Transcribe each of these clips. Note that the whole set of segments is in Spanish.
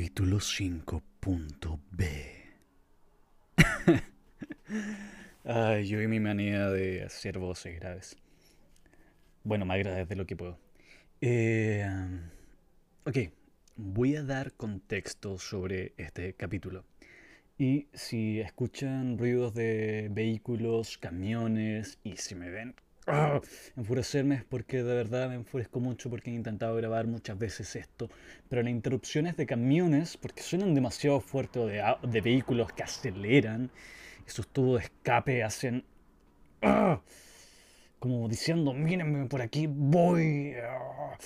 Capítulo 5.b Ay, yo y mi manía de hacer voces graves. Bueno, más graves de lo que puedo. Eh, ok, voy a dar contexto sobre este capítulo. Y si escuchan ruidos de vehículos, camiones, y si me ven ¡Ah! enfurecerme es porque de verdad me enfurezco mucho porque he intentado grabar muchas veces esto, pero las interrupciones de camiones, porque suenan demasiado fuerte, o de, de vehículos que aceleran, esos tubos de escape hacen... ¡ah! como diciendo, mírenme por aquí, voy. ¡ah!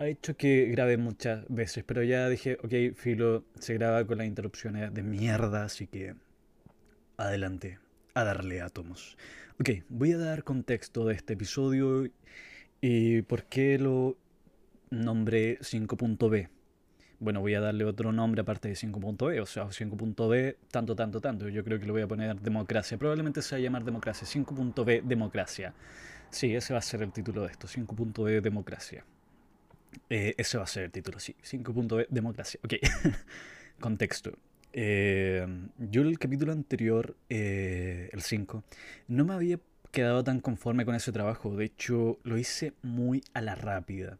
Ha hecho que grabe muchas veces, pero ya dije, ok, Filo se graba con las interrupciones de mierda, así que adelante, a darle átomos. Ok, voy a dar contexto de este episodio y por qué lo nombré 5.b. Bueno, voy a darle otro nombre aparte de 5.b, o sea, 5.b, tanto, tanto, tanto. Yo creo que lo voy a poner democracia. Probablemente se va a llamar democracia. 5.b, democracia. Sí, ese va a ser el título de esto. 5.b, democracia. Eh, ese va a ser el título, sí. 5.b, democracia. Ok, contexto. Eh, yo el capítulo anterior, eh, el 5, no me había quedado tan conforme con ese trabajo. De hecho, lo hice muy a la rápida.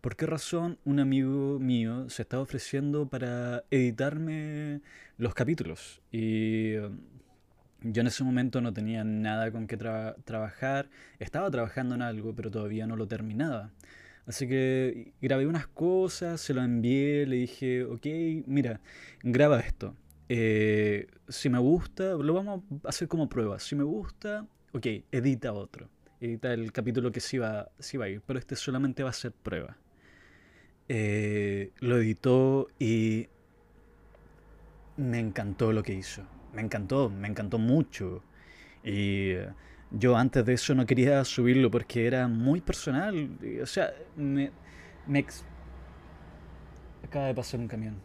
¿Por qué razón un amigo mío se estaba ofreciendo para editarme los capítulos? Y um, yo en ese momento no tenía nada con qué trabajar. Estaba trabajando en algo, pero todavía no lo terminaba. Así que grabé unas cosas, se lo envié, le dije, ok, mira, graba esto. Eh, si me gusta, lo vamos a hacer como prueba. Si me gusta, ok, edita otro. Edita el capítulo que sí va, sí va a ir, pero este solamente va a ser prueba. Eh, lo editó y me encantó lo que hizo. Me encantó, me encantó mucho. Y yo antes de eso no quería subirlo porque era muy personal. O sea, me, me acaba de pasar un camión.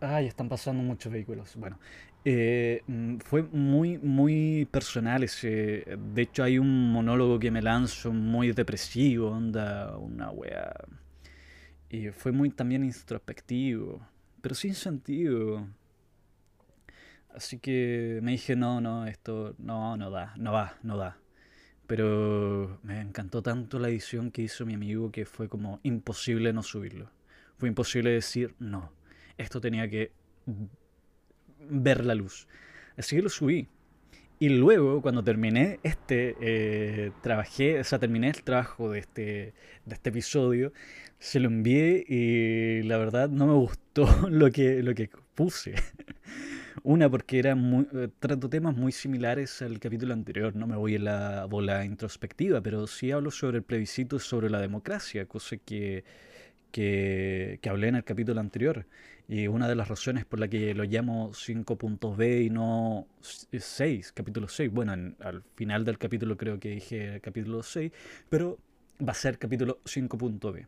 Ay, están pasando muchos vehículos. Bueno, eh, mm, fue muy, muy personal ese. De hecho, hay un monólogo que me lanzo muy depresivo, onda, una wea. Y fue muy también introspectivo, pero sin sentido. Así que me dije, no, no, esto no, no da, no va, no da. Pero me encantó tanto la edición que hizo mi amigo que fue como imposible no subirlo. Fue imposible decir, no, esto tenía que ver la luz. Así que lo subí. Y luego, cuando terminé este, eh, trabajé, o sea, terminé el trabajo de este, de este episodio, se lo envié y la verdad no me gustó lo que, lo que puse. Una, porque era muy, eh, trato temas muy similares al capítulo anterior. No me voy en la bola introspectiva, pero sí hablo sobre el plebiscito sobre la democracia, cosa que, que, que hablé en el capítulo anterior. Y una de las razones por la que lo llamo 5.b y no 6, capítulo 6. Bueno, al final del capítulo creo que dije capítulo 6, pero va a ser capítulo 5.b.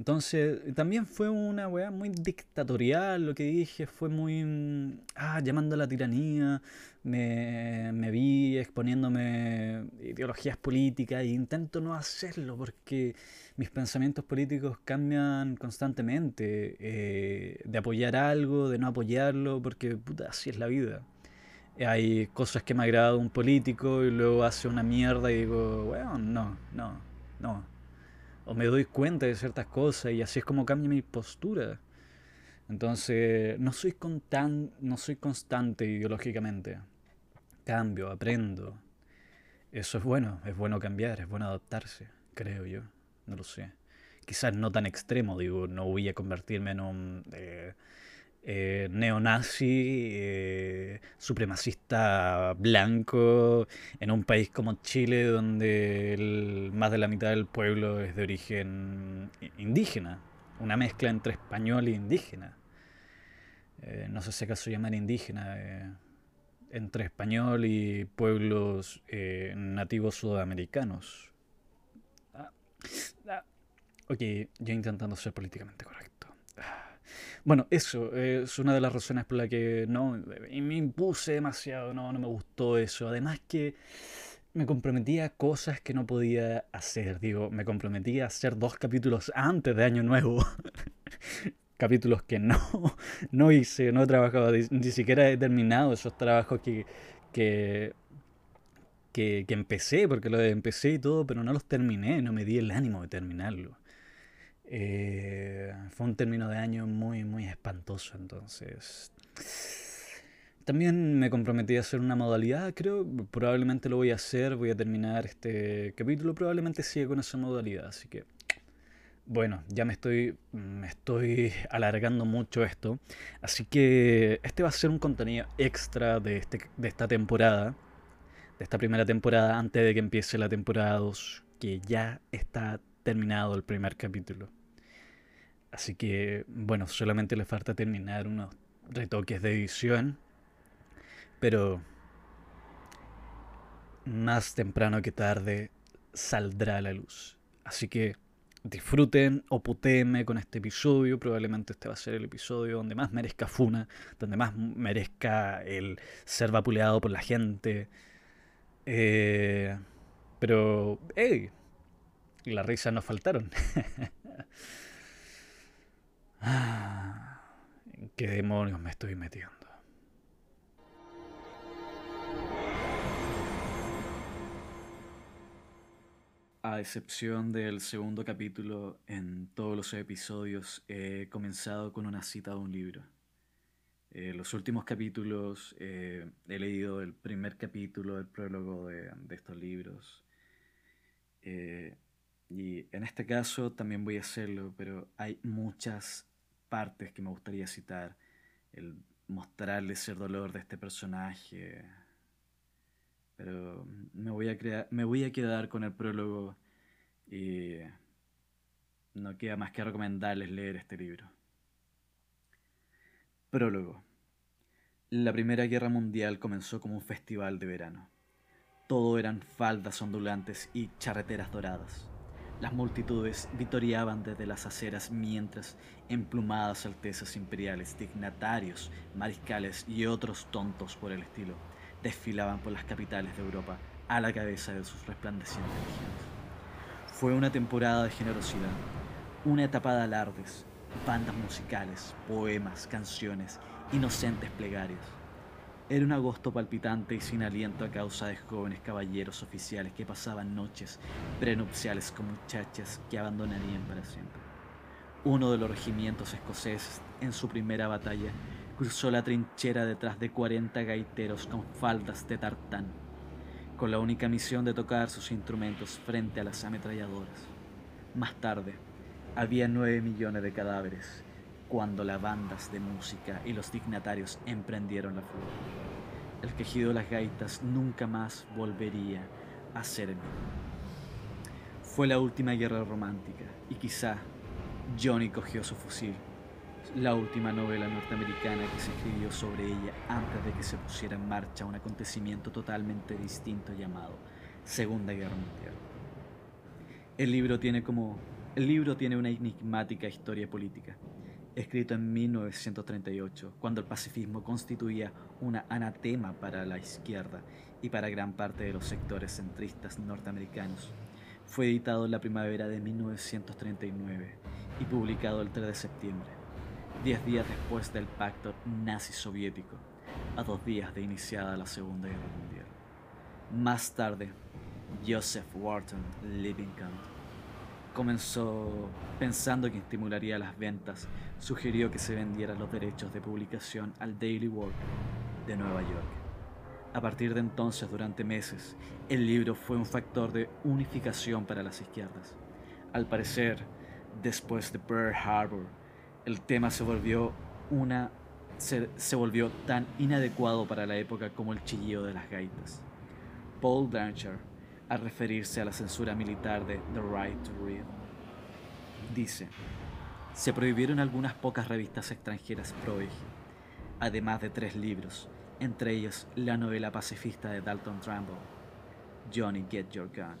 Entonces, también fue una weá muy dictatorial, lo que dije, fue muy... Mm, ah, llamando a la tiranía, me, me vi exponiéndome ideologías políticas e intento no hacerlo porque mis pensamientos políticos cambian constantemente, eh, de apoyar algo, de no apoyarlo, porque puta, así es la vida. Hay cosas que me agrada un político y luego hace una mierda y digo, bueno, no, no, no o me doy cuenta de ciertas cosas y así es como cambia mi postura. Entonces, no soy, tan, no soy constante ideológicamente. Cambio, aprendo. Eso es bueno, es bueno cambiar, es bueno adaptarse, creo yo. No lo sé. Quizás no tan extremo, digo, no voy a convertirme en un... Eh, eh, neonazi, eh, supremacista blanco, en un país como Chile donde más de la mitad del pueblo es de origen indígena, una mezcla entre español e indígena. Eh, no sé si acaso llamar indígena, entre español y pueblos nativos sudamericanos. Ah, ah, ok, yo intentando ser políticamente correcto. Bueno, eso es una de las razones por la que no me impuse demasiado, no, no me gustó eso. Además que me comprometía a cosas que no podía hacer. Digo, me comprometía a hacer dos capítulos antes de Año Nuevo. capítulos que no, no hice, no he trabajado, ni siquiera he terminado esos trabajos que, que, que, empecé, porque los empecé y todo, pero no los terminé, no me di el ánimo de terminarlo. Eh, fue un término de año muy, muy espantoso, entonces... También me comprometí a hacer una modalidad, creo, probablemente lo voy a hacer, voy a terminar este capítulo, probablemente siga con esa modalidad, así que bueno, ya me estoy, me estoy alargando mucho esto. Así que este va a ser un contenido extra de, este, de esta temporada. De esta primera temporada antes de que empiece la temporada 2. Que ya está terminado el primer capítulo. Así que, bueno, solamente le falta terminar unos retoques de edición. Pero más temprano que tarde saldrá a la luz. Así que disfruten o con este episodio. Probablemente este va a ser el episodio donde más merezca Funa, donde más merezca el ser vapuleado por la gente. Eh, pero, hey, las risas nos faltaron. ¿En qué demonios me estoy metiendo? A excepción del segundo capítulo, en todos los episodios he comenzado con una cita de un libro. En los últimos capítulos eh, he leído el primer capítulo, el prólogo de, estos libros. Eh, y en este caso también voy a hacerlo, pero hay muchas partes que me gustaría citar. El mostrarles el dolor de este personaje, pero me voy a, crear, me voy a quedar con el prólogo y no queda más que recomendarles leer este libro. Prólogo. La Primera Guerra Mundial comenzó como un festival de verano. Todo eran faldas ondulantes y charreteras doradas. Las multitudes vitoreaban desde las aceras mientras emplumadas altezas imperiales, dignatarios, mariscales y otros tontos por el estilo desfilaban por las capitales de Europa a la cabeza de sus resplandecientes legiones. Fue una temporada de generosidad, una etapa de alardes, bandas musicales, poemas, canciones, inocentes plegarias. Era un agosto palpitante y sin aliento a causa de jóvenes caballeros oficiales que pasaban noches prenupciales con muchachas que abandonarían para siempre. Uno de los regimientos escoceses, en su primera batalla, cruzó la trinchera detrás de 40 gaiteros con faldas de tartán, con la única misión de tocar sus instrumentos frente a las ametralladoras. Más tarde, había 9 millones de cadáveres cuando las bandas de música y los dignatarios emprendieron la fuga. El quejido de las gaitas nunca más volvería a ser. Fue la última guerra romántica y quizá Johnny cogió su fusil la última novela norteamericana que se escribió sobre ella antes de que se pusiera en marcha un acontecimiento totalmente distinto llamado Segunda Guerra Mundial. El libro tiene como el libro tiene una enigmática historia política, escrito en 1938, cuando el pacifismo constituía una anatema para la izquierda y para gran parte de los sectores centristas norteamericanos. Fue editado en la primavera de 1939 y publicado el 3 de septiembre diez días después del pacto nazi-soviético, a dos días de iniciada la Segunda Guerra Mundial. Más tarde, Joseph Wharton Livingstone comenzó pensando que estimularía las ventas, sugirió que se vendieran los derechos de publicación al Daily World de Nueva York. A partir de entonces, durante meses, el libro fue un factor de unificación para las izquierdas. Al parecer, después de Pearl Harbor, el tema se volvió una se, volvió tan inadecuado para la época como el chillido de las gaitas. Paul Blanchard, al referirse a la censura militar de The Right to Read, dice, se prohibieron algunas pocas revistas extranjeras pro además de tres libros, entre ellos la novela pacifista de Dalton Trumbull, Johnny Get Your Gun,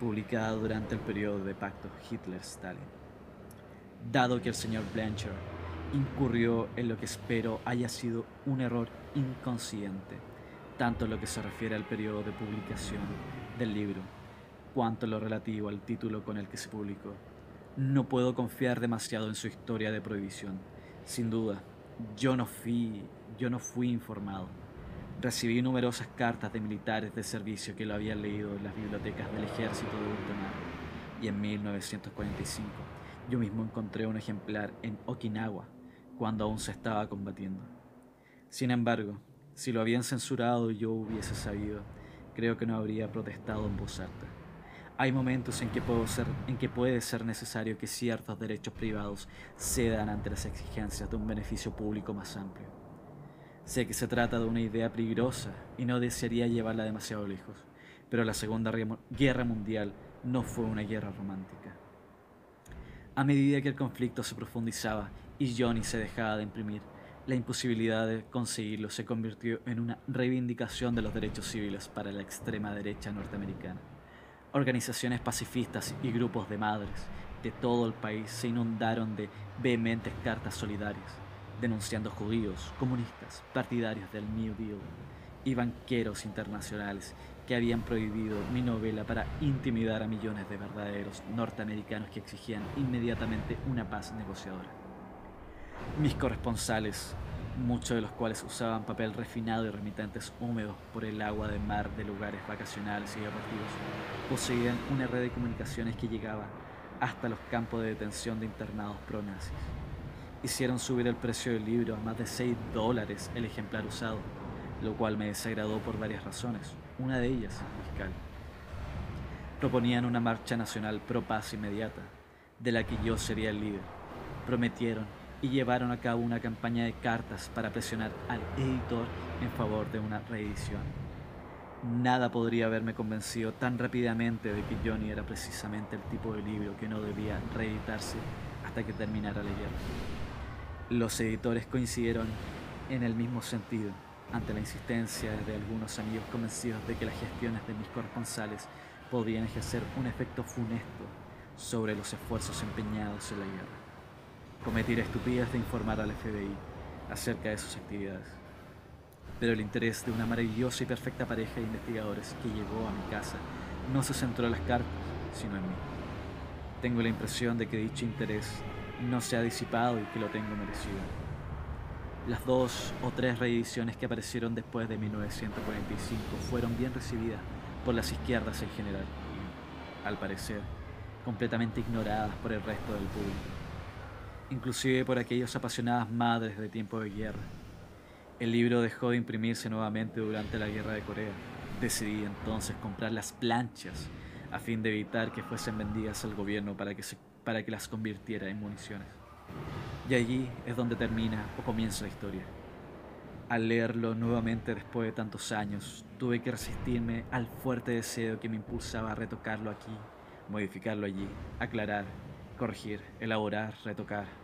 publicada durante el periodo de pacto Hitler-Stalin. Dado que el señor Blanchard incurrió en lo que espero haya sido un error inconsciente, tanto en lo que se refiere al periodo de publicación del libro, cuanto lo relativo al título con el que se publicó. No puedo confiar demasiado en su historia de prohibición. Sin duda, yo no fui, yo no fui informado. Recibí numerosas cartas de militares de servicio que lo habían leído en las bibliotecas del ejército de ultramar. Y en 1945, yo mismo encontré un ejemplar en Okinawa, cuando aún se estaba combatiendo. Sin embargo, si lo habían censurado yo hubiese sabido, creo que no habría protestado en voz alta. Hay momentos en que, puede ser necesario que ciertos derechos privados cedan ante las exigencias de un beneficio público más amplio. Sé que se trata de una idea peligrosa y no desearía llevarla demasiado lejos, pero la Segunda Guerra Mundial no fue una guerra romántica. A medida que el conflicto se profundizaba y Johnny se dejaba de imprimir, la imposibilidad de conseguirlo se convirtió en una reivindicación de los derechos civiles para la extrema derecha norteamericana. Organizaciones pacifistas y grupos de madres de todo el país se inundaron de vehementes cartas solidarias, denunciando judíos, comunistas, partidarios del New Deal y banqueros internacionales que habían prohibido mi novela para intimidar a millones de verdaderos norteamericanos que exigían inmediatamente una paz negociadora. Mis corresponsales, muchos de los cuales usaban papel refinado y remitentes húmedos por el agua de mar de lugares vacacionales y deportivos, poseían una red de comunicaciones que llegaba hasta los campos de detención de internados pro-nazis. Hicieron subir el precio del libro a más de 6 dólares el ejemplar usado, lo cual me desagradó por varias razones, una de ellas fiscal. Proponían una marcha nacional pro-paz inmediata, de la que yo sería el líder. Prometieron y llevaron a cabo una campaña de cartas para presionar al editor en favor de una reedición. Nada podría haberme convencido tan rápidamente de que Johnny era precisamente el tipo de libro que no debía reeditarse hasta que terminara guerra. Los editores coincidieron en el mismo sentido ante la insistencia de algunos amigos convencidos de que las gestiones de mis corresponsales podían ejercer un efecto funesto sobre los esfuerzos empeñados en la guerra. Cometí la estupidez de informar al FBI acerca de sus actividades. Pero el interés de una maravillosa y perfecta pareja de investigadores que llegó a mi casa no se centró en las cartas, sino en mí. Tengo la impresión de que dicho interés no se ha disipado y que lo tengo merecido. Las dos o tres reediciones que aparecieron después de 1945 fueron bien recibidas por las izquierdas en general, al parecer completamente ignoradas por el resto del público inclusive por aquellas apasionadas madres de tiempo de guerra. El libro dejó de imprimirse nuevamente durante la guerra de Corea. Decidí entonces comprar las planchas a fin de evitar que fuesen vendidas al gobierno para que, para que las convirtiera en municiones. Y allí es donde termina o comienza la historia. Al leerlo nuevamente después de tantos años, tuve que resistirme al fuerte deseo que me impulsaba a retocarlo aquí, modificarlo allí, aclarar, corregir, elaborar, retocar,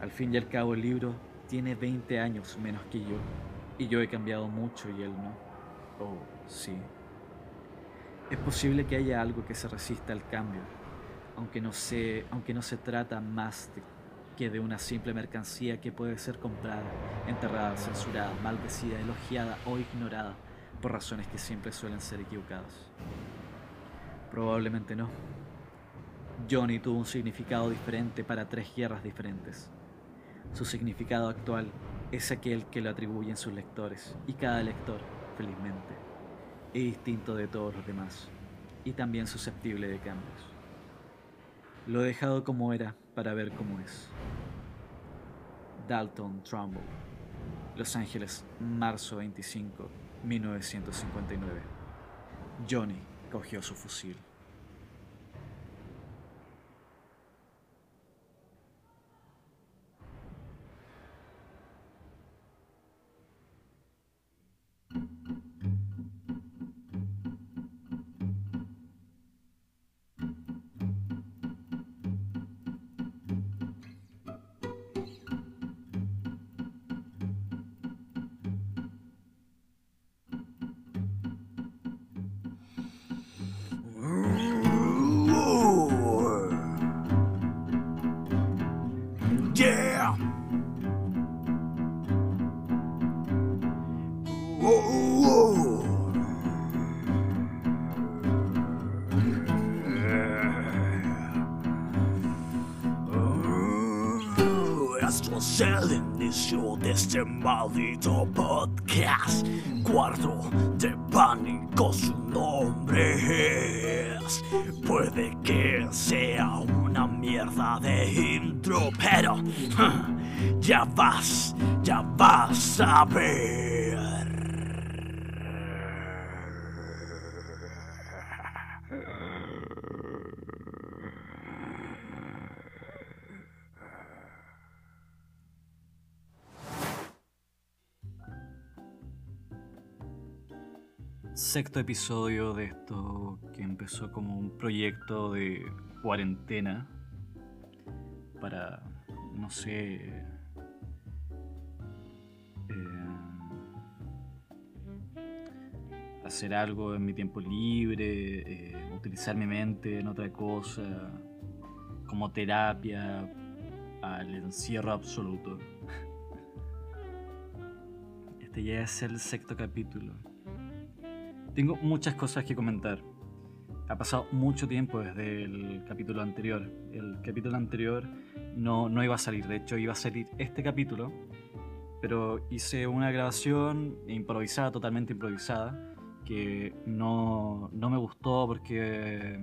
al fin y al cabo el libro tiene 20 años menos que yo y yo he cambiado mucho y él no. Oh, sí. Es posible que haya algo que se resista al cambio, aunque no se, aunque no se trata más que de una simple mercancía que puede ser comprada, enterrada, censurada, maldecida, elogiada o ignorada por razones que siempre suelen ser equivocadas. Probablemente no. Johnny tuvo un significado diferente para tres guerras diferentes. Su significado actual es aquel que lo atribuyen sus lectores, y cada lector, felizmente, es distinto de todos los demás, y también susceptible de cambios. Lo he dejado como era para ver cómo es. Dalton Trumbull, Los Ángeles, marzo 25, 1959. Johnny cogió su fusil. Ya vas, ya vas a ver. Sexto episodio de esto que empezó como un proyecto de cuarentena para, no sé, hacer algo en mi tiempo libre, eh, utilizar mi mente en otra cosa, como terapia al encierro absoluto. Este ya es el sexto capítulo. Tengo muchas cosas que comentar. Ha pasado mucho tiempo desde el capítulo anterior. El capítulo anterior no, no iba a salir, de hecho iba a salir este capítulo, pero hice una grabación improvisada, totalmente improvisada, que no, no me gustó porque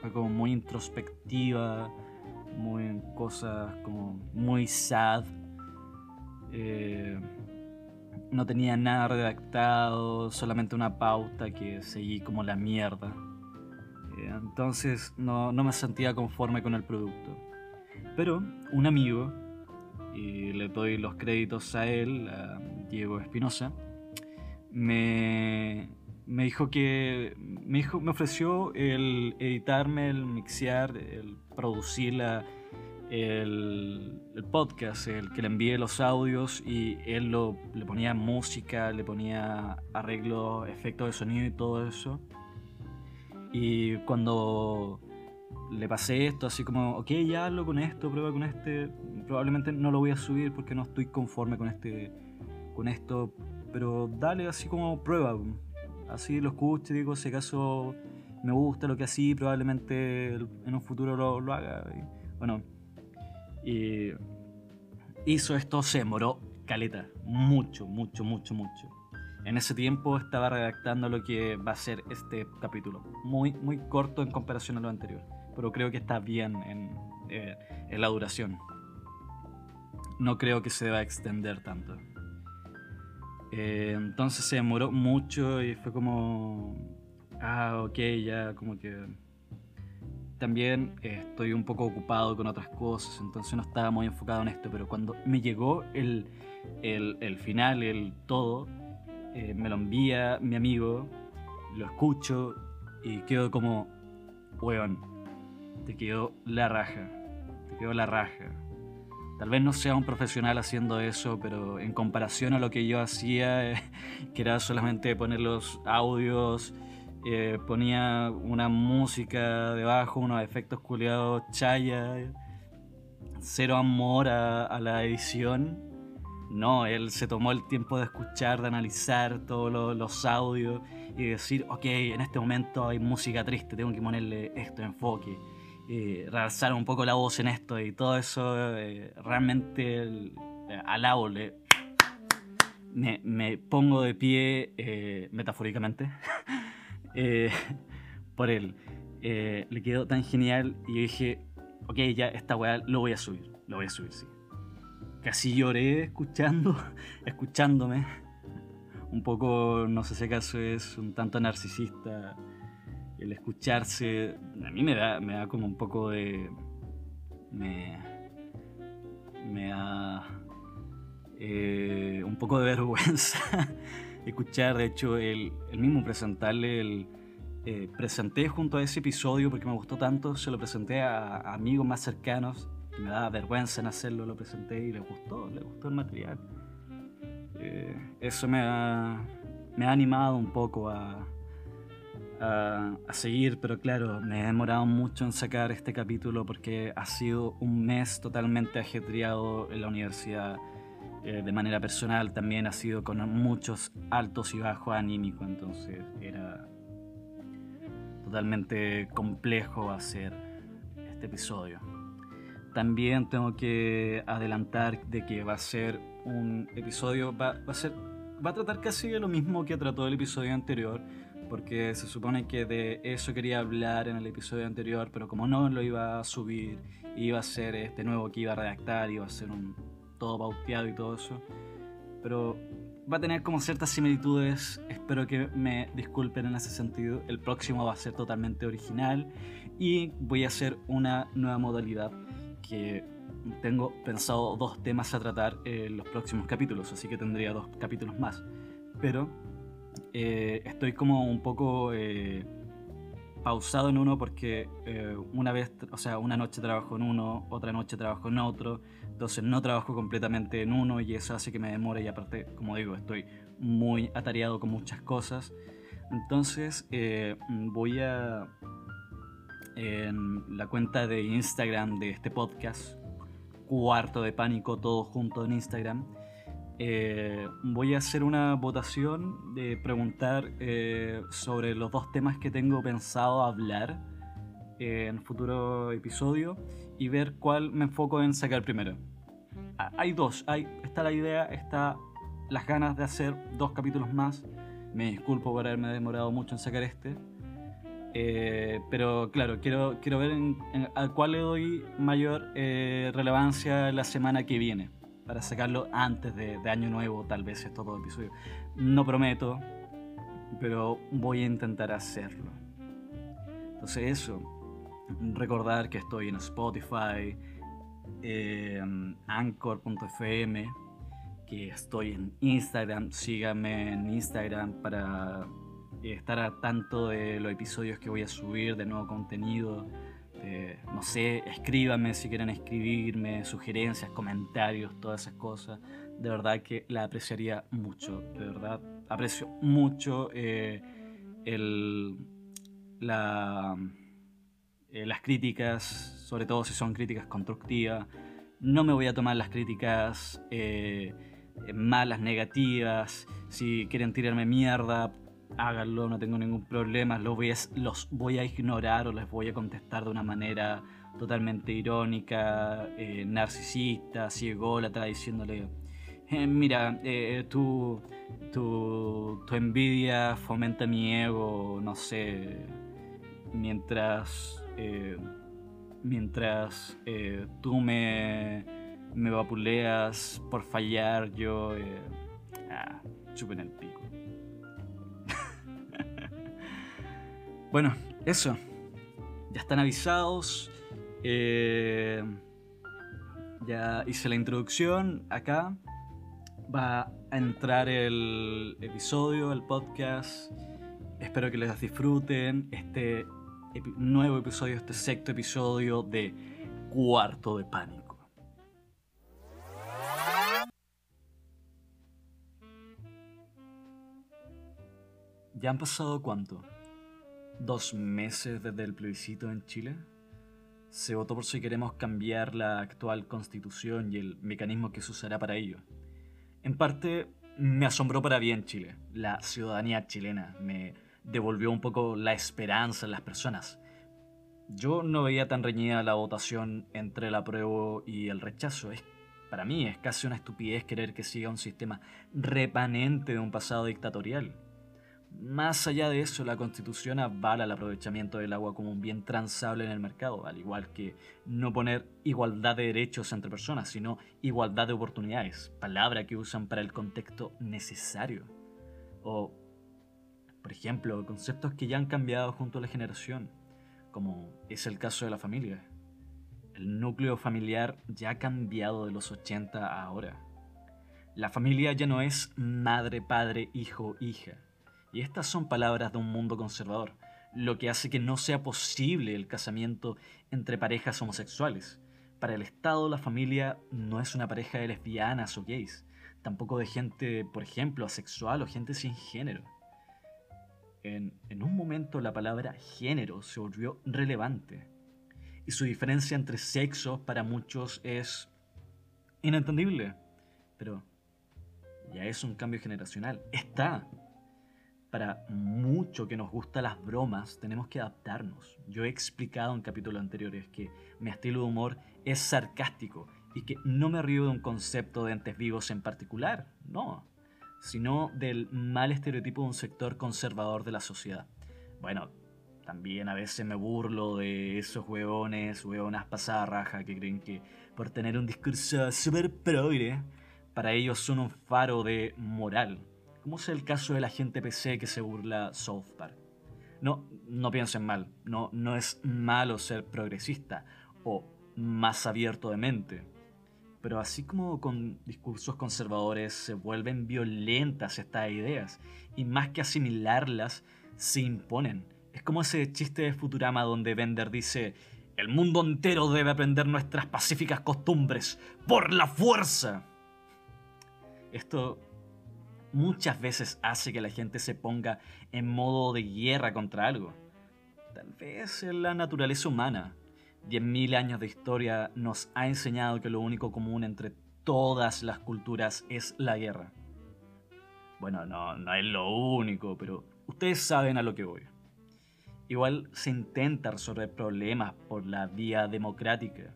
fue como muy introspectiva, muy cosas como muy sad. Eh, no tenía nada redactado, solamente una pauta que seguí como la mierda. Eh, entonces no, no, me sentía conforme con el producto. Pero un amigo, y le doy los créditos a él, a Diego Espinosa, me, me dijo que me, dijo, me ofreció el editarme, el mixear, el producir la, el, podcast, el que le envié los audios y él lo, le ponía música, le ponía arreglos, efectos de sonido y todo eso. Y cuando le pasé esto, así como, ok, ya hablo con esto, prueba con este, probablemente no lo voy a subir porque no estoy conforme con, este, con esto, pero dale así como prueba, así lo escucho, digo, si acaso me gusta lo que así, probablemente en un futuro lo, lo haga. Y, bueno, y hizo esto, se demoró caleta, mucho, mucho, mucho, mucho. En ese tiempo estaba redactando lo que va a ser este capítulo, muy, muy corto en comparación a lo anterior, pero creo que está bien en, eh, en la duración. No creo que se deba extender tanto. Eh, entonces se demoró mucho y fue como, ah, ok, ya como que también eh, estoy un poco ocupado con otras cosas, entonces no estaba muy enfocado en esto, pero cuando me llegó el, el, el final, el todo, eh, me lo envía mi amigo, lo escucho y quedo como, weón, te quedó la raja, te quedó la raja. Tal vez no sea un profesional haciendo eso, pero en comparación a lo que yo hacía, que era solamente poner los audios, eh, ponía una música debajo, unos efectos culiados chaya, cero amor a, a, la edición. No, él se tomó el tiempo de escuchar, de analizar todos los, los audios y decir, ok, en este momento hay música triste, tengo que ponerle esto enfoque. Y realzar un poco la voz en esto y todo eso, eh, realmente el, eh, alabo, le, me, me, pongo de pie eh, metafóricamente. eh, por él. Eh, le quedó tan genial y yo dije, ok, ya esta weá lo voy a subir, lo voy a subir, sí. Casi lloré escuchando, escuchándome. Un poco, no sé si acaso es un tanto narcisista el escucharse. A mí me da, me da como un poco de. Me. Me da. Eh, un poco de vergüenza escuchar, de hecho, el, el mismo presentarle, el, eh, presenté junto a ese episodio porque me gustó tanto, se lo presenté a, amigos más cercanos, me daba vergüenza en hacerlo, lo presenté y les gustó, les gustó el material. Eh, eso me ha, me ha animado un poco a, a, a, seguir, pero claro, me he demorado mucho en sacar este capítulo porque ha sido un mes totalmente ajetreado en la universidad eh, de manera personal también ha sido con muchos altos y bajos anímicos, entonces era totalmente complejo hacer este episodio. también tengo que adelantar de que va a ser un episodio, va, va, a ser, va a tratar casi de lo mismo que trató el episodio anterior, porque se supone que de eso quería hablar en el episodio anterior, pero como no lo iba a subir, iba a ser este nuevo que iba a redactar, iba a ser un todo pauteado y todo eso. Pero va a tener como ciertas similitudes, espero que me disculpen en ese sentido. El próximo va a ser totalmente original y voy a hacer una nueva modalidad que tengo pensado dos temas a tratar en los próximos capítulos, así que tendría dos capítulos más. Pero eh, estoy como un poco eh, pausado en uno porque eh, una vez, o sea, una noche trabajo en uno, otra noche trabajo en otro, entonces no trabajo completamente en uno y eso hace que me demore y aparte, como digo, estoy muy atareado con muchas cosas. Entonces voy a la cuenta de Instagram de este podcast, Cuarto de Pánico, todo junto en Instagram eh, voy a hacer una votación de preguntar eh, sobre los dos temas que tengo pensado hablar en futuro episodio y ver cuál me enfoco en sacar primero. Hay dos, hay, está la idea, está las ganas de hacer dos capítulos más. Me disculpo por haberme demorado mucho en sacar este. Eh, pero claro, quiero, quiero ver a cuál le doy mayor relevancia la semana que viene para sacarlo antes de, Año Nuevo, tal vez estos dos episodios. No prometo, pero voy a intentar hacerlo. Entonces eso, recordar que estoy en Spotify, en Anchor.fm, que estoy en Instagram, síganme en Instagram para estar al tanto de los episodios que voy a subir, de nuevo contenido eh, no sé, escríbanme si quieren escribirme, sugerencias, comentarios, todas esas cosas. De verdad que la apreciaría mucho, de verdad. Aprecio mucho eh, el, la, eh, las críticas, sobre todo si son críticas constructivas. No me voy a tomar las críticas malas, negativas. Si quieren tirarme mierda, háganlo, no tengo ningún problema, los voy, a, los voy a ignorar o les voy a contestar de una manera totalmente irónica, eh, narcisista, ciególatra, diciéndole, eh, mira, eh, tu, tu, tu, envidia fomenta mi ego, no sé, mientras, mientras tú me, me vapuleas por fallar, yo... Ah, chupen el pico. Bueno, eso. Ya están avisados. Eh, ya hice la introducción. Acá va a entrar el episodio, el podcast. Espero que les disfruten este nuevo episodio, este sexto episodio de Cuarto de Pánico. ¿Ya han pasado cuánto? Dos meses desde el plebiscito en Chile, se votó por si queremos cambiar la actual constitución y el mecanismo que se usará para ello. En parte, me asombró para bien Chile. La ciudadanía chilena me devolvió un poco la esperanza en las personas. Yo no veía tan reñida la votación entre el apruebo y el rechazo. Es, para mí es casi una estupidez querer que siga un sistema repanente de un pasado dictatorial. Más allá de eso, la Constitución avala el aprovechamiento del agua como un bien transable en el mercado, al igual que no poner igualdad de derechos entre personas, sino igualdad de oportunidades, palabra que usan para el contexto necesario. O, por ejemplo, conceptos que ya han cambiado junto a la generación, como es el caso de la familia. El núcleo familiar ya ha cambiado de los 80 a ahora. La familia ya no es madre, padre, hijo, hija y estas son palabras de un mundo conservador, lo que hace que no sea posible el casamiento entre parejas homosexuales. Para el Estado, la familia no es una pareja de lesbianas o gays, tampoco de gente, por ejemplo, asexual o gente sin género. En, un momento la palabra género se volvió relevante y su diferencia entre sexos para muchos es inentendible, pero ya es un cambio generacional. Está para mucho que nos gustan las bromas, tenemos que adaptarnos. Yo he explicado en capítulos anteriores que mi estilo de humor es sarcástico y que no me río de un concepto de entes vivos en particular, no, sino del mal estereotipo de un sector conservador de la sociedad. Bueno, también a veces me burlo de esos hueones, hueonas pasadas raja que creen que por tener un discurso súper progre, para ellos son un faro de moral, como es el caso de la gente PC que se burla South Park. No, no piensen mal, no, no es malo ser progresista o más abierto de mente. Pero así como con discursos conservadores se vuelven violentas estas ideas, y más que asimilarlas, se imponen. Es como ese chiste de Futurama donde Bender dice, el mundo entero debe aprender nuestras pacíficas costumbres por la fuerza. Esto muchas veces hace que la gente se ponga en modo de guerra contra algo. Tal vez en la naturaleza humana. 10.000 años de historia nos ha enseñado que lo único común entre todas las culturas es la guerra. Bueno, no, no es lo único, pero ustedes saben a lo que voy. Igual se intenta resolver problemas por la vía democrática,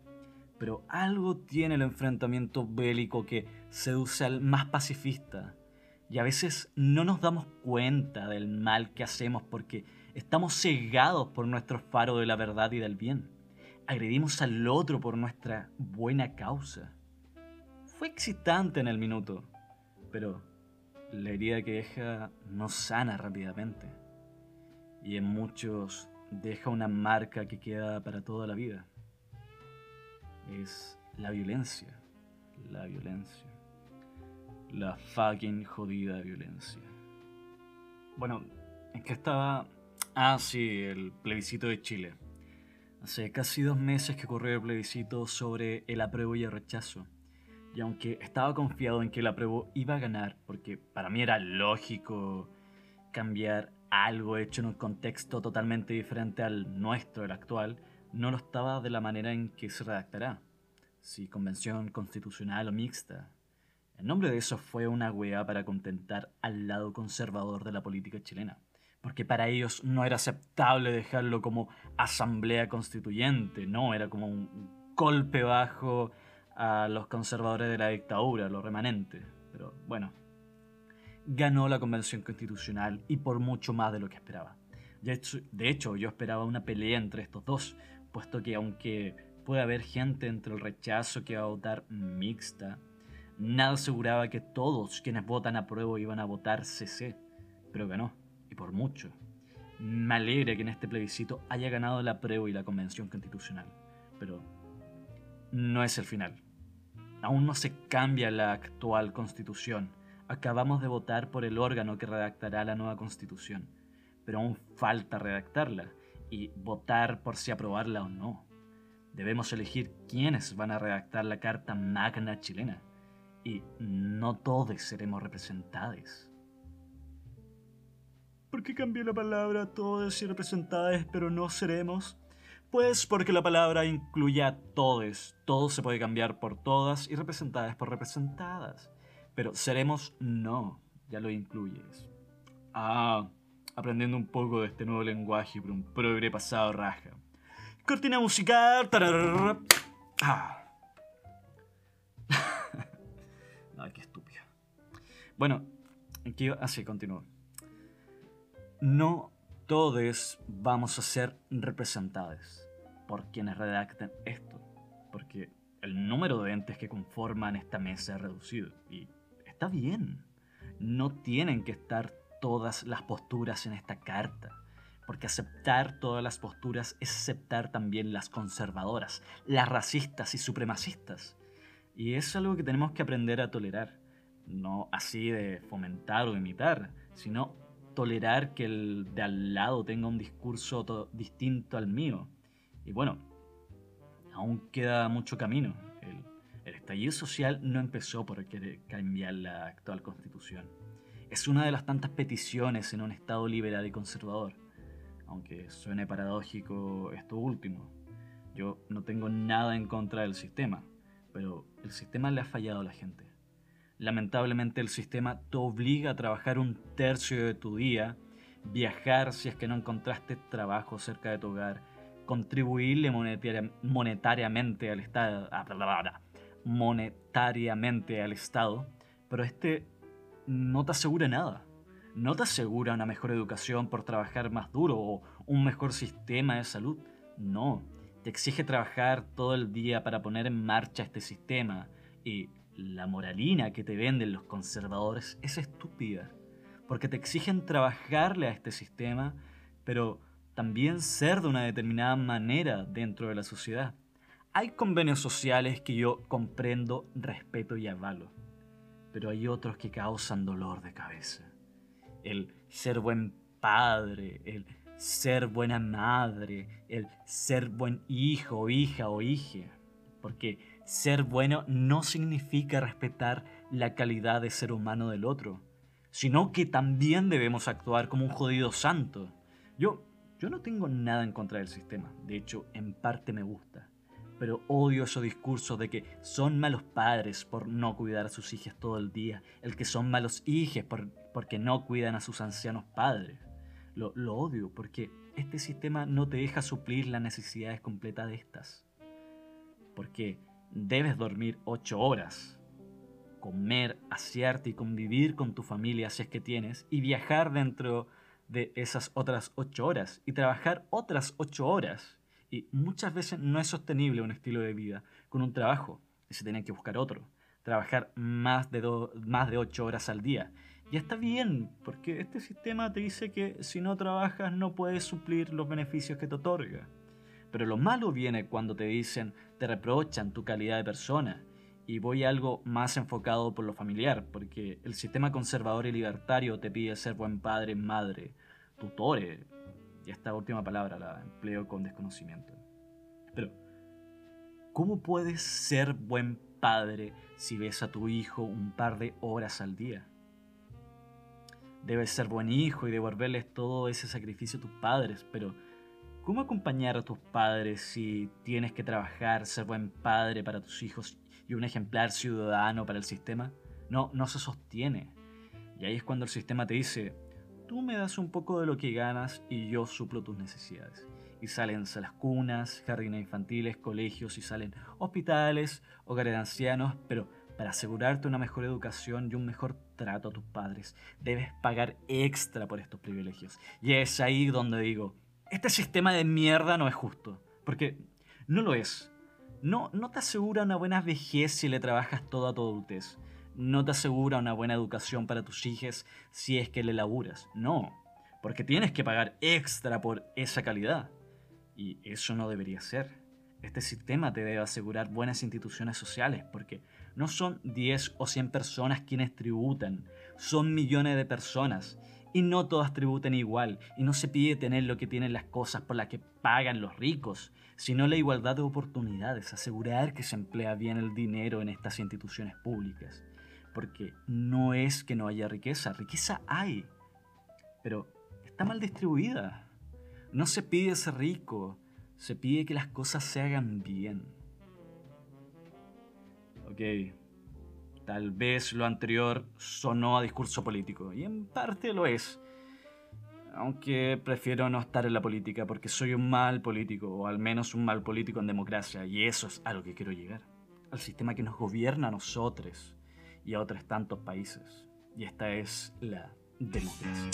pero algo tiene el enfrentamiento bélico que seduce al más pacifista y a veces no nos damos cuenta del mal que hacemos porque estamos cegados por nuestro faro de la verdad y del bien. Agredimos al otro por nuestra buena causa. Fue excitante en el minuto, pero la herida que deja no sana rápidamente. Y en muchos deja una marca que queda para toda la vida. Es la violencia, la violencia. La fucking jodida violencia. Bueno, ¿en qué estaba? Ah, sí, el plebiscito de Chile. Hace casi dos meses que ocurrió el plebiscito sobre el apruebo y el rechazo. Y aunque estaba confiado en que el apruebo iba a ganar, porque para mí era lógico cambiar algo hecho en un contexto totalmente diferente al nuestro, el actual, no lo estaba de la manera en que se redactará. Si convención constitucional o mixta, el nombre de eso fue una wea para contentar al lado conservador de la política chilena, porque para ellos no era aceptable dejarlo como asamblea constituyente, no, era como un golpe bajo a los conservadores de la dictadura, los remanentes. Pero bueno, ganó la convención constitucional y por mucho más de lo que esperaba. De hecho, yo esperaba una pelea entre estos dos, puesto que aunque puede haber gente entre el rechazo que va a votar mixta, Nada aseguraba que todos quienes votan a prueba iban a votar CC, pero ganó, y por mucho. Me alegra que en este plebiscito haya ganado la prueba y la convención constitucional, pero no es el final. Aún no se cambia la actual constitución. Acabamos de votar por el órgano que redactará la nueva constitución, pero aún falta redactarla y votar por si aprobarla o no. Debemos elegir quiénes van a redactar la Carta Magna chilena y no todos seremos representados. ¿Por qué cambié la palabra todos y representados, pero no seremos? Pues porque la palabra incluye a todos. Todo se puede cambiar por todas y representadas por representadas. Pero seremos no, ya lo incluyes. Ah, aprendiendo un poco de este nuevo lenguaje por un progre pasado raja. Cortina musical. Ah. Bueno, aquí así continúo. No todos vamos a ser representados por quienes redacten esto, porque el número de entes que conforman esta mesa es reducido y está bien. No tienen que estar todas las posturas en esta carta, porque aceptar todas las posturas es aceptar también las conservadoras, las racistas y supremacistas. Y es algo que tenemos que aprender a tolerar. No así de fomentar o imitar, sino tolerar que el de al lado tenga un discurso distinto al mío. Y bueno, aún queda mucho camino. El, estallido social no empezó por querer cambiar la actual constitución. Es una de las tantas peticiones en un Estado liberal y conservador. Aunque suene paradójico esto último. Yo no tengo nada en contra del sistema pero el sistema le ha fallado a la gente. Lamentablemente el sistema te obliga a trabajar un tercio de tu día, viajar si es que no encontraste trabajo cerca de tu hogar, contribuirle monetariamente al Estado, ah, monetariamente al Estado, pero este no te asegura nada. No te asegura una mejor educación por trabajar más duro o un mejor sistema de salud. No, te exige trabajar todo el día para poner en marcha este sistema y la moralina que te venden los conservadores es estúpida, porque te exigen trabajarle a este sistema, pero también ser de una determinada manera dentro de la sociedad. Hay convenios sociales que yo comprendo, respeto y avalo, pero hay otros que causan dolor de cabeza. El ser buen padre, el ser buena madre, el ser buen hijo, hija o hija. Porque ser bueno no significa respetar la calidad de ser humano del otro, sino que también debemos actuar como un jodido santo. Yo yo no tengo nada en contra del sistema, de hecho, en parte me gusta. Pero odio esos discursos de que son malos padres por no cuidar a sus hijas todo el día, el que son malos hijos por, porque no cuidan a sus ancianos padres. Lo, lo odio porque este sistema no te deja suplir las necesidades completas de estas. Porque debes dormir 8 horas, comer, asearte y convivir con tu familia si es que tienes, y viajar dentro de esas otras ocho horas y trabajar otras ocho horas. Y muchas veces no es sostenible un estilo de vida con un trabajo y se tiene que buscar otro. Trabajar más de, más de ocho horas al día. Y está bien, porque este sistema te dice que si no trabajas no puedes suplir los beneficios que te otorga. Pero lo malo viene cuando te dicen, te reprochan tu calidad de persona y voy a algo más enfocado por lo familiar, porque el sistema conservador y libertario te pide ser buen padre, madre, tutore, y esta última palabra la empleo con desconocimiento. Pero, ¿cómo puedes ser buen padre si ves a tu hijo un par de horas al día? Debes ser buen hijo y devolverles todo ese sacrificio a tus padres, pero ¿cómo acompañar a tus padres si tienes que trabajar, ser buen padre para tus hijos y un ejemplar ciudadano para el sistema, no, no se sostiene. Y ahí es cuando el sistema te dice, tú me das un poco de lo que ganas y yo suplo tus necesidades. Y salen salas cunas, jardines infantiles, colegios y salen hospitales, hogares de ancianos, pero para asegurarte una mejor educación y un mejor trato a tus padres, debes pagar extra por estos privilegios. Y es ahí donde digo, este sistema de mierda no es justo, porque no lo es. No, no te asegura una buena vejez si le trabajas toda tu adultez. No te asegura una buena educación para tus hijos si es que le laburas. No, porque tienes que pagar extra por esa calidad. Y eso no debería ser. Este sistema te debe asegurar buenas instituciones sociales, porque no son 10 o 100 personas quienes tributan, son millones de personas. Y no todas tributan igual, y no se pide tener lo que tienen las cosas por las que pagan los ricos, sino la igualdad de oportunidades, asegurar que se emplea bien el dinero en estas instituciones públicas. Porque no es que no haya riqueza, riqueza hay, pero está mal distribuida. No se pide ser rico, se pide que las cosas se hagan bien. Ok, tal vez lo anterior sonó a discurso político, y en parte lo es aunque prefiero no estar en la política porque soy un mal político, o al menos un mal político en democracia, y eso es a lo que quiero llegar. Al sistema que nos gobierna a nosotros y a otros tantos países. Y esta es la democracia.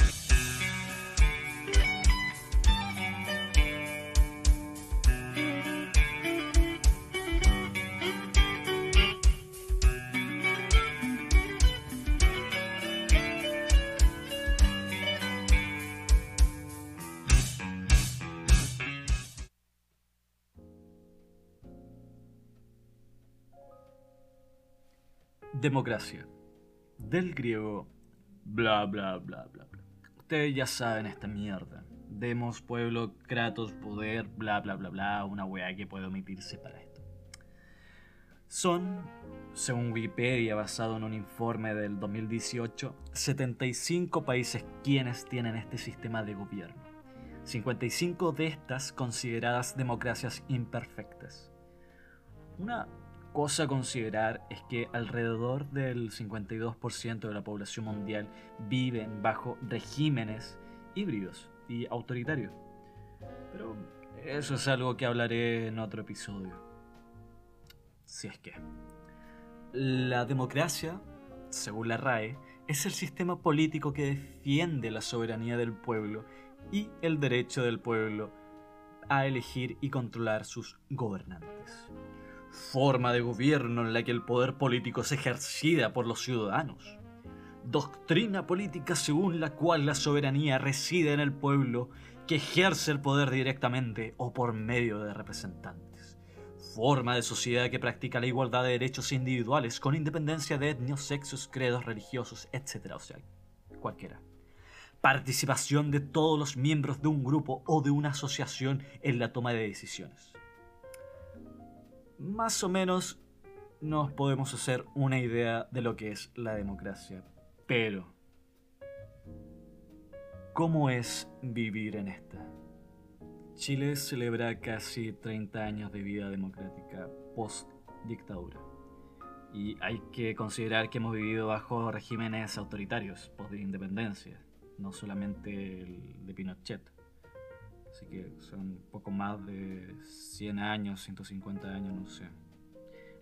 Democracia. Del griego bla bla bla bla bla. Ustedes ya saben esta mierda. Demos, pueblo, Kratos, poder, bla bla bla bla, una weá que puede omitirse para esto. Son, según Wikipedia, basado en un informe del 2018, 75 países quienes tienen este sistema de gobierno. 55 de estas consideradas democracias imperfectas. Una cosa a considerar es que alrededor del 52% de la población mundial viven bajo regímenes híbridos y autoritarios. Pero eso es algo que hablaré en otro episodio. Si es que. La democracia, según la RAE, es el sistema político que defiende la soberanía del pueblo y el derecho del pueblo a elegir y controlar sus gobernantes. Forma de gobierno en la que el poder político es ejercida por los ciudadanos. Doctrina política según la cual la soberanía reside en el pueblo que ejerce el poder directamente o por medio de representantes forma de sociedad que practica la igualdad de derechos individuales con independencia de etnios, sexos, credos religiosos, etc. O cualquiera. Participación de todos los miembros de un grupo o de una asociación en la toma de decisiones. Más o menos nos podemos hacer una idea de lo que es la democracia. Pero, ¿cómo es vivir en esta? Chile celebra casi 30 años de vida democrática post-dictadura. Y hay que considerar que hemos vivido bajo regímenes autoritarios post-independencia, no solamente el de Pinochet. Que son poco más de 100 años, 150 años, no sé.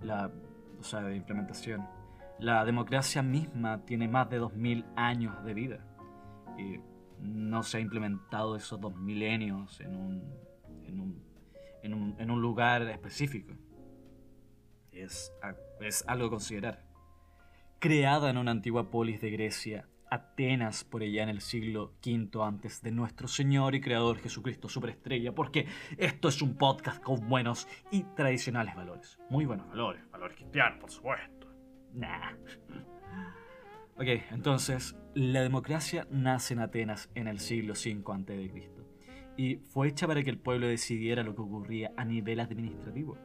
La, o sea, de implementación. La democracia misma tiene más de 2000 años de vida. Y no se ha implementado esos dos milenios en un, en un, en un, en un lugar específico. Es, es algo a considerar. Creada en una antigua polis de Grecia, Atenas por allá en el siglo V antes de nuestro Señor y Creador Jesucristo Superestrella, porque esto es un podcast con buenos y tradicionales valores. Muy buenos valores, valores cristianos, por supuesto. Nah. Ok, entonces, la democracia nace en Atenas en el siglo V a.C. y fue hecha para que el pueblo decidiera lo que ocurría a nivel administrativo.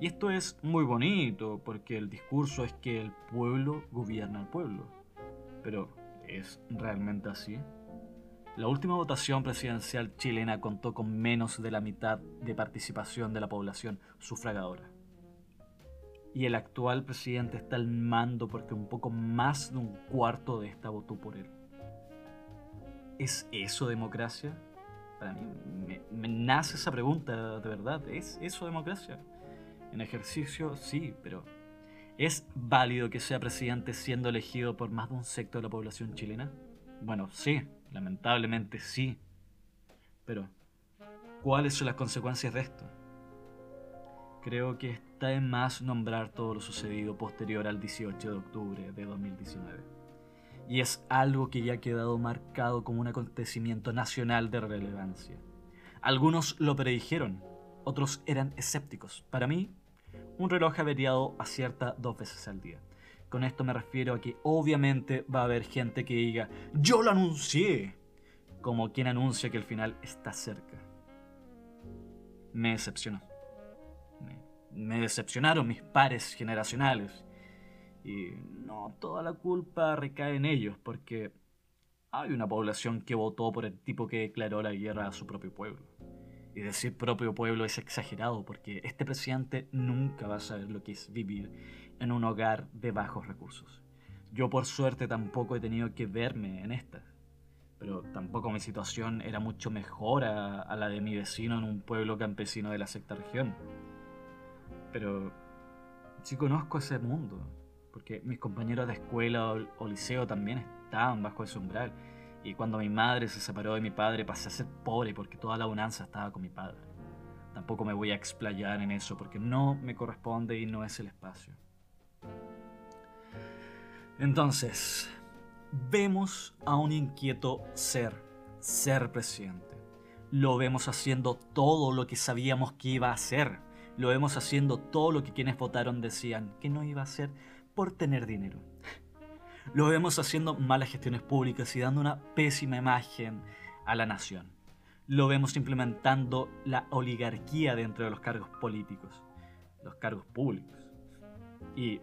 Y esto es muy bonito porque el discurso es que el pueblo gobierna al pueblo. Pero, ¿es realmente así? La última votación presidencial chilena contó con menos de la mitad de participación de la población sufragadora y el actual presidente está al mando porque un poco más de un cuarto de esta votó por él. ¿Es eso democracia? Para mí me, nace esa pregunta de verdad. ¿Es eso democracia? En ejercicio sí, pero ¿es válido que sea presidente siendo elegido por más de un sector de la población chilena? Bueno, sí, lamentablemente sí. Pero, ¿cuáles son las consecuencias de esto? Creo que está de más nombrar todo lo sucedido posterior al 18 de octubre de 2019. Y es algo que ya ha quedado marcado como un acontecimiento nacional de relevancia. Algunos lo predijeron, otros eran escépticos. Para mí, un reloj averiado acierta dos veces al día. Con esto me refiero a que obviamente va a haber gente que diga, yo lo anuncié, como quien anuncia que el final está cerca. Me decepcionó me decepcionaron mis pares generacionales. Y no toda la culpa recae en ellos, porque hay una población que votó por el tipo que declaró la guerra a su propio pueblo. Y decir propio pueblo es exagerado, porque este presidente nunca va a saber lo que es vivir en un hogar de bajos recursos. Yo por suerte tampoco he tenido que verme en esta, pero tampoco mi situación era mucho mejor a, la de mi vecino en un pueblo campesino de la sexta región pero sí conozco ese mundo, porque mis compañeros de escuela o, liceo también estaban bajo ese umbral. Y cuando mi madre se separó de mi padre pasé a ser pobre porque toda la bonanza estaba con mi padre. Tampoco me voy a explayar en eso porque no me corresponde y no es el espacio. Entonces, vemos a un inquieto ser, ser presidente. Lo vemos haciendo todo lo que sabíamos que iba a hacer lo vemos haciendo todo lo que quienes votaron decían que no iba a hacer por tener dinero. Lo vemos haciendo malas gestiones públicas y dando una pésima imagen a la nación. Lo vemos implementando la oligarquía dentro de los cargos políticos, los cargos públicos. Y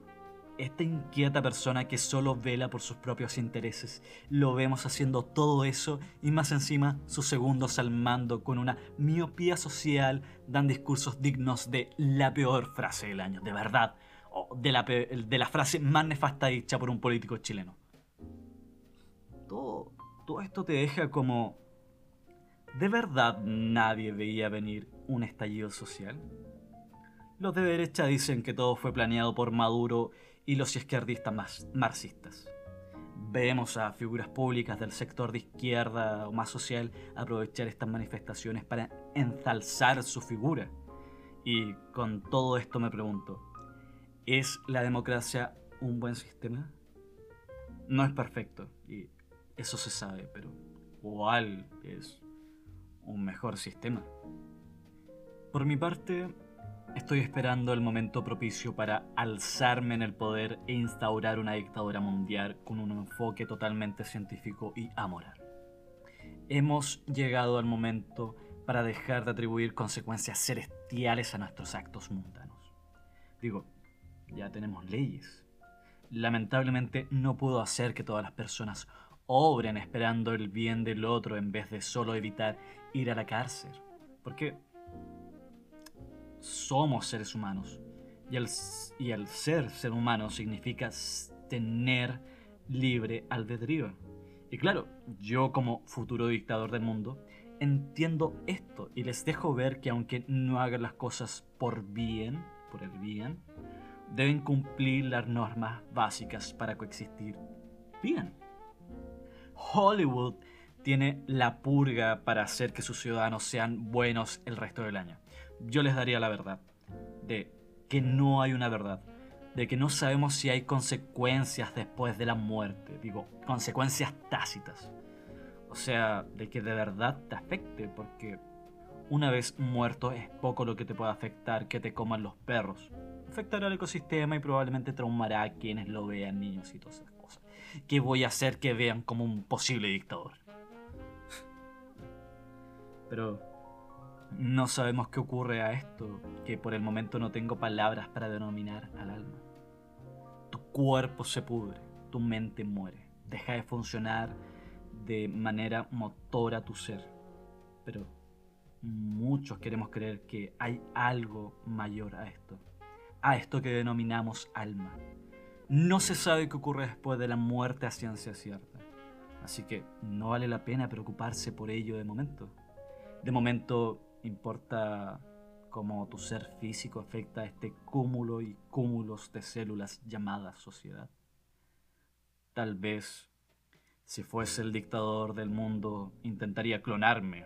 esta inquieta persona que solo vela por sus propios intereses, lo vemos haciendo todo eso y más encima sus segundos al mando con una miopía social dan discursos dignos de la peor frase del año, de verdad, de la, de la frase más nefasta dicha por un político chileno. Todo, todo esto te deja como ¿De verdad nadie veía venir un estallido social? Los de derecha dicen que todo fue planeado por Maduro y los izquierdistas más marxistas. Vemos a figuras públicas del sector de izquierda o más social aprovechar estas manifestaciones para ensalzar su figura. Y con todo esto me pregunto, ¿es la democracia un buen sistema? No es perfecto, y eso se sabe, pero ¿cuál es un mejor sistema? Por mi parte, estoy esperando el momento propicio para alzarme en el poder e instaurar una dictadura mundial con un enfoque totalmente científico y amoral. Hemos llegado al momento para dejar de atribuir consecuencias celestiales a nuestros actos mundanos. Digo, ya tenemos leyes. Lamentablemente no puedo hacer que todas las personas obren esperando el bien del otro en vez de solo evitar ir a la cárcel. Porque somos seres humanos. Y el, y el ser ser humano significa tener libre albedrío. Y claro, yo como futuro dictador del mundo, entiendo esto y les dejo ver que aunque no hagan las cosas por bien, por el bien, deben cumplir las normas básicas para coexistir bien. Hollywood tiene la purga para hacer que sus ciudadanos sean buenos el resto del año. Yo les daría la verdad, de que no hay una verdad, de que no sabemos si hay consecuencias después de la muerte, digo, consecuencias tácitas. O sea, de que de verdad te afecte, porque una vez muerto es poco lo que te puede afectar que te coman los perros. Afectará al ecosistema y probablemente traumará a quienes lo vean, niños y todas esas cosas. ¿Qué voy a hacer que vean como un posible dictador? Pero no sabemos qué ocurre a esto, que por el momento no tengo palabras para denominar al alma. Tu cuerpo se pudre, tu mente muere, deja de funcionar de manera motora tu ser. Pero muchos queremos creer que hay algo mayor a esto, a esto que denominamos alma. No se sabe qué ocurre después de la muerte a ciencia cierta, así que no vale la pena preocuparse por ello de momento. De momento importa cómo tu ser físico afecta a este cúmulo y cúmulos de células llamadas sociedad. Tal vez si fuese el dictador del mundo, intentaría clonarme.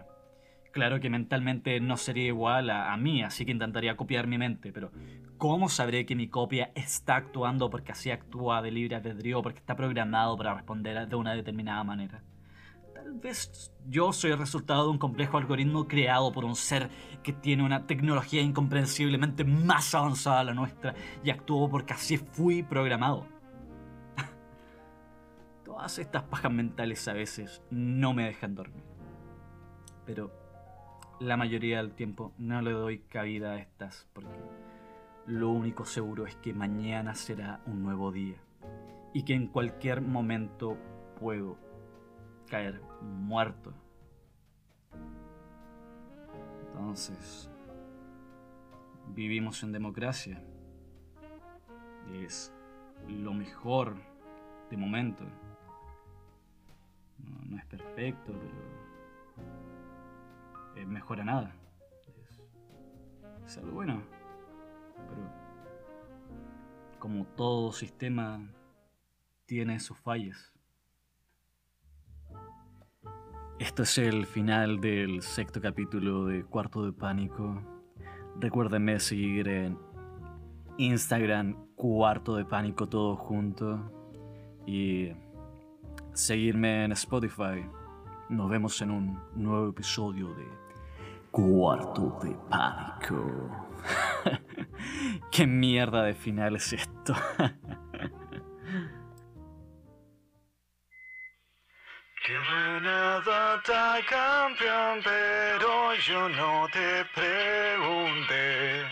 Claro que mentalmente no sería igual a, mí, así que intentaría copiar mi mente, pero ¿cómo sabré que mi copia está actuando porque así actúa de libre albedrío, porque está programado para responder de una determinada manera? Tal vez yo soy el resultado de un complejo algoritmo creado por un ser que tiene una tecnología incomprensiblemente más avanzada a la nuestra y actuó porque así fui programado. Todas estas pajas mentales a veces no me dejan dormir. Pero la mayoría del tiempo no le doy cabida a estas porque lo único seguro es que mañana será un nuevo día y que en cualquier momento puedo caer muerto. Entonces, vivimos en democracia. Es lo mejor de momento. No, es perfecto, pero es mejor a nada. Es, algo bueno. Pero como todo sistema tiene sus fallas. Esto es el final del sexto capítulo de Cuarto de Pánico. Recuérdenme seguir en Instagram Cuarto de Pánico todo junto. Y seguirme en Spotify. Nos vemos en un nuevo episodio de Cuarto de Pánico. ¿Qué mierda de final es esto? campeón, pero yo no te pregunté.